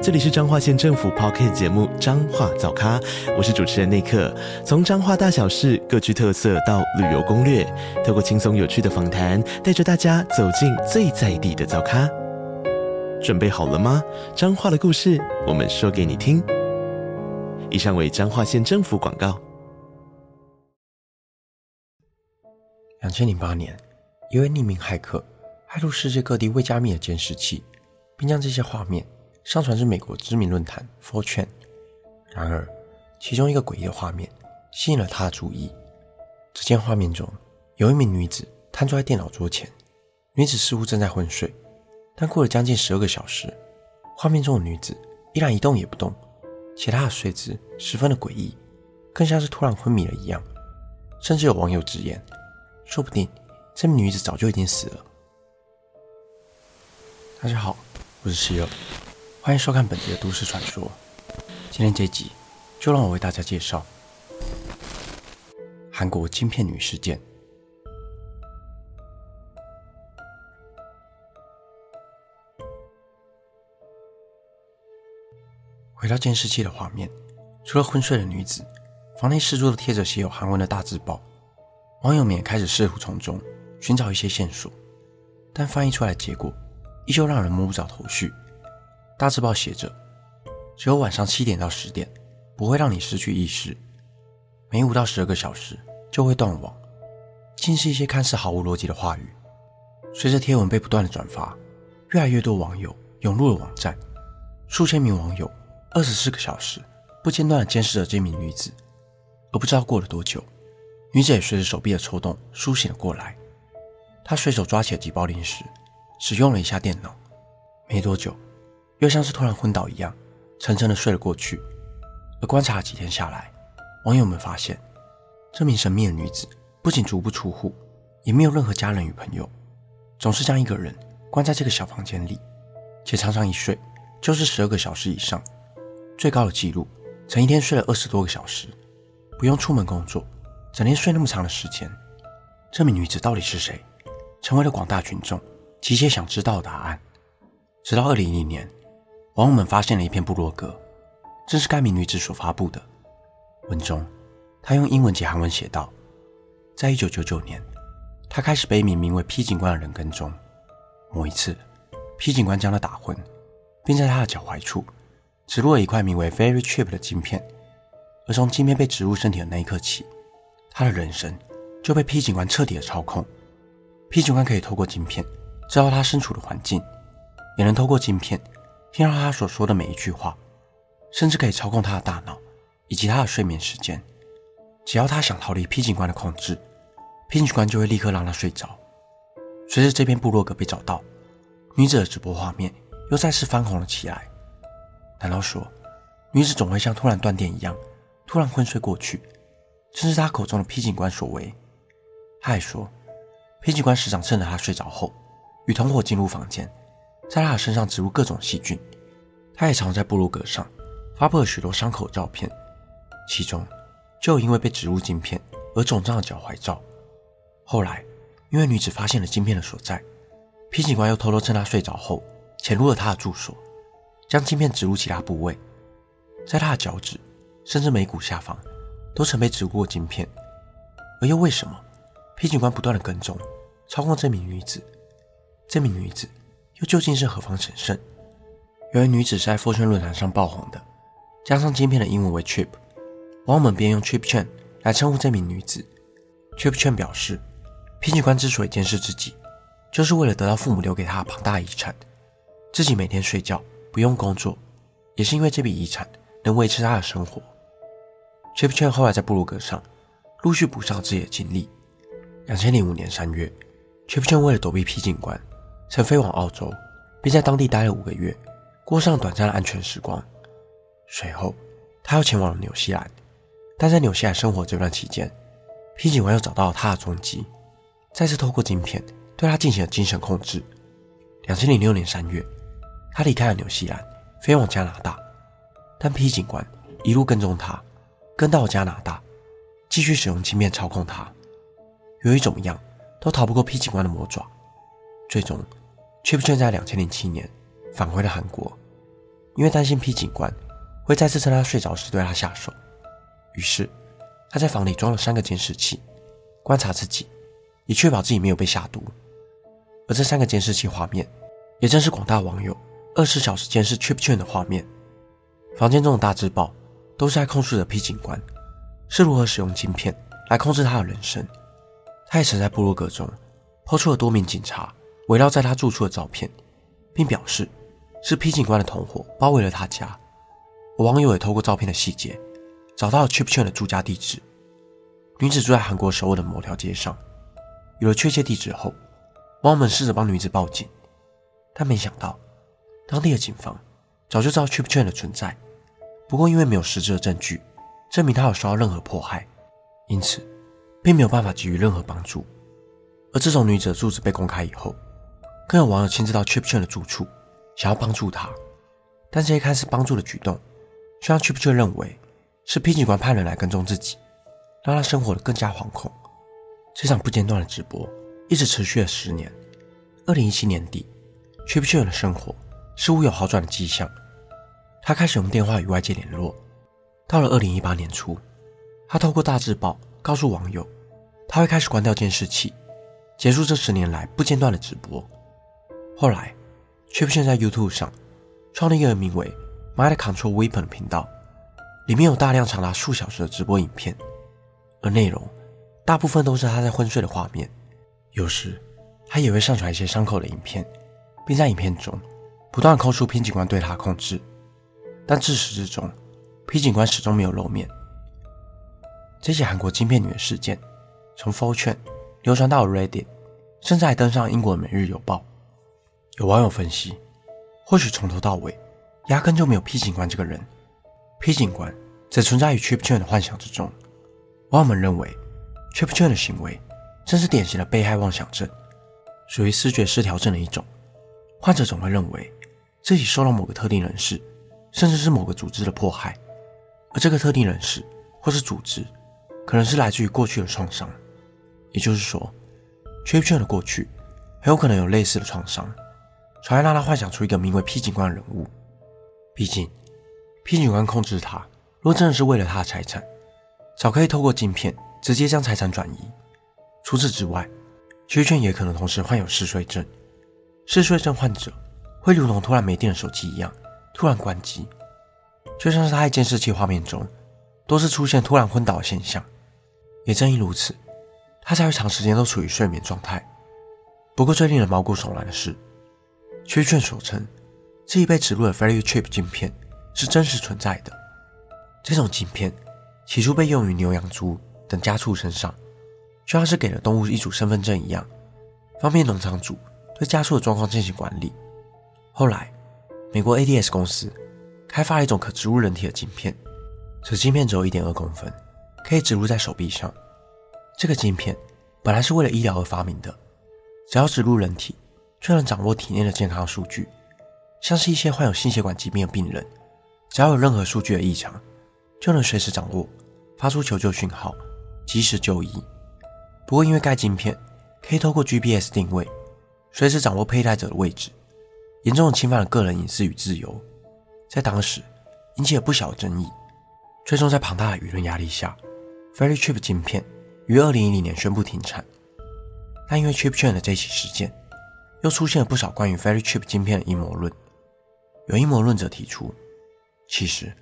这里是彰化县政府 p o c k t 节目《彰化早咖》，我是主持人内克。从彰化大小事各具特色到旅游攻略，透过轻松有趣的访谈，带着大家走进最在地的早咖。准备好了吗？彰化的故事，我们说给你听。以上为彰化县政府广告。两千零八年，一位匿名骇客骇入世界各地未加密的监视器，并将这些画面。上传至美国知名论坛 For Chain，然而其中一个诡异的画面吸引了他的注意。只见画面中有一名女子瘫坐在电脑桌前，女子似乎正在昏睡，但过了将近十二个小时，画面中的女子依然一动也不动，且她的睡姿十分的诡异，更像是突然昏迷了一样。甚至有网友直言，说不定这名女子早就已经死了。大家好，我是希尔。欢迎收看本集的都市传说。今天这集就让我为大家介绍韩国晶片女事件。回到监视器的画面，除了昏睡的女子，房内四处都贴着写有韩文的大字报。网友们也开始试图从中寻找一些线索，但翻译出来的结果依旧让人摸不着头绪。大字报写着：“只有晚上七点到十点，不会让你失去意识。每五到十二个小时就会断网。”尽是一些看似毫无逻辑的话语。随着贴文被不断的转发，越来越多网友涌入了网站。数千名网友二十四个小时不间断的监视着这名女子。而不知道过了多久，女子也随着手臂的抽动苏醒了过来。她随手抓起了几包零食，使用了一下电脑。没多久。又像是突然昏倒一样，沉沉的睡了过去。而观察了几天下来，网友们发现，这名神秘的女子不仅足不出户，也没有任何家人与朋友，总是将一个人关在这个小房间里，且常常一睡就是十二个小时以上，最高的记录曾一天睡了二十多个小时，不用出门工作，整天睡那么长的时间。这名女子到底是谁？成为了广大群众急切想知道的答案。直到二零一零年。网友们发现了一篇部落格，正是该名女子所发布的。文中，她用英文及韩文写道：“在一九九九年，她开始被一名名为 P 警官的人跟踪。某一次，P 警官将她打昏，并在她的脚踝处植入了一块名为 Very Chip 的晶片。而从晶片被植入身体的那一刻起，她的人生就被 P 警官彻底的操控。P 警官可以透过晶片知道她身处的环境，也能透过晶片。”听到他所说的每一句话，甚至可以操控他的大脑以及他的睡眠时间。只要他想逃离 P 警官的控制，P 警官就会立刻让他睡着。随着这篇部落格被找到，女子的直播画面又再次翻红了起来。难道说，女子总会像突然断电一样，突然昏睡过去，正是他口中的 P 警官所为？他还说，P 警官时常趁着他睡着后，与同伙进入房间。在他的身上植入各种细菌，他也常在部落格上发布了许多伤口照片，其中就有因为被植入晶片而肿胀的脚踝照。后来，因为女子发现了晶片的所在皮警官又偷偷趁她睡着后潜入了她的住所，将晶片植入其他部位，在她的脚趾甚至眉骨下方都曾被植入过晶片。而又为什么皮警官不断的跟踪、操控这名女子？这名女子。又究竟是何方神圣？由于女子是在富春论坛上爆红的，加上今片的英文为 Trip，网友们便用 Trip Chen 来称呼这名女子。Trip Chen 表示，P 警官之所以监视自己，就是为了得到父母留给他的庞大遗产。自己每天睡觉不用工作，也是因为这笔遗产能维持他的生活。Trip Chen 后来在布鲁格上陆续补上自己的经历。两千零五年三月，Trip Chen 为了躲避 P 警官。曾飞往澳洲，并在当地待了五个月，过上短暂的安全时光。随后，他又前往了纽西兰，但在纽西兰生活这段期间，P 警官又找到了他的踪迹，再次透过晶片对他进行了精神控制。两千零六年三月，他离开了纽西兰，飞往加拿大，但 P 警官一路跟踪他，跟到了加拿大，继续使用镜片操控他。由于怎么样都逃不过 P 警官的魔爪，最终 Chip Chen 在两千零七年返回了韩国，因为担心 P 警官会再次趁他睡着时对他下手，于是他在房里装了三个监视器，观察自己，以确保自己没有被下毒。而这三个监视器画面，也正是广大网友二十四小时监视 Trip Chen 的画面。房间中的大字报都是在控诉着 P 警官是如何使用晶片来控制他的人生。他也曾在部落格中抛出了多名警察围绕在他住处的照片，并表示是 P 警官的同伙包围了他家。网友也透过照片的细节找到了 Chip Chen 的住家地址。女子住在韩国首尔的某条街上。有了确切地址后，网友们试着帮女子报警，但没想到当地的警方早就知道 Chip Chen 的存在。不过因为没有实质的证据证明他有受到任何迫害，因此并没有办法给予任何帮助。而自从女子的住址被公开以后，更有网友亲自到 Chip Chen 的住处，想要帮助他。但这些看似帮助的举动，却让 Chip Chen 认为是 P 警官派人来跟踪自己，让他生活的更加惶恐。这场不间断的直播一直持续了十年。二零一七年底，Chip Chen 的生活似乎有好转的迹象，他开始用电话与外界联络。到了二零一八年初，他透过大字报告诉网友，他会开始关掉监视器，结束这十年来不间断的直播。后来却出现在 YouTube 上创立一个名为 “Mind Control Weapon” 的频道，里面有大量长达数小时的直播影片，而内容。大部分都是他在昏睡的画面，有时他也会上传一些伤口的影片，并在影片中不断扣出 P 警官对他控制。但自始至终，P 警官始终没有露面。这起韩国晶片女的事件从 f o r t u n e 流传到 Reddit，甚至还登上英国《每日邮报》。有网友分析，或许从头到尾压根就没有 P 警官这个人，P 警官只存在于 Tripchun 的幻想之中。网友们认为。，Tripchun 的行为正是典型的被害妄想症，属于思觉失调症的一种。患者总会认为自己受到某个特定人士，甚至是某个组织的迫害，而这个特定人士或是组织，可能是来自于过去的创伤。也就是说，Tripchun 的过去很有可能有类似的创伤，才会让他幻想出一个名为 P 警官的人物。毕竟，P 警官控制他，若真的是为了他的财产，早可以透过镜片。直接将财产转移。除此之外，Chip Chen 也可能同时患有嗜睡症。嗜睡症患者会如同突然没电的手机一样，突然关机，就像是他在监视器画面中多次出现突然昏倒的现象。也正因如此，他才会长时间都处于睡眠状态。不过最令人毛骨悚然的是，Chip Chen 所称这一被植入的 Fairy Chip 镜片是真实存在的。这种镜片起初被用于牛羊猪。等家畜身上，就像是给了动物一组身份证一样，方便农场主对家畜的状况进行管理。后来，美国 ADS 公司开发了一种可植入人体的镜片，此镜片只有一点二公分，可以植入在手臂上。这个镜片本来是为了医疗而发明的，只要植入人体，就能掌握体内的健康数据，像是一些患有心血管疾病的病人，只要有任何数据的异常，就能随时掌握，发出求救讯号。及时就医。不过，因为该晶片可以透过 GPS 定位，随时掌握佩戴者的位置，严重的侵犯了个人隐私与自由，在当时引起了不小的争议。最终，在庞大的舆论压力下，Very Chip 晶片于2010年宣布停产。但因为 Chip Chen 的这起事件，又出现了不少关于 Very Chip 晶片的阴谋论。有阴谋论者提出，其实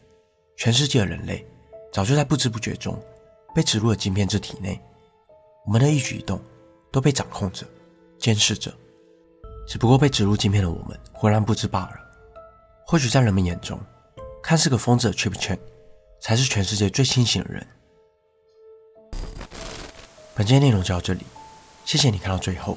全世界的人类早就在不知不觉中。被植入了晶片至体内，我们的一举一动都被掌控着、监视着。只不过被植入晶片的我们浑然不知罢了。或许在人们眼中，看似个疯子的 Chip Chen 才是全世界最清醒的人。本期内容就到这里，谢谢你看到最后。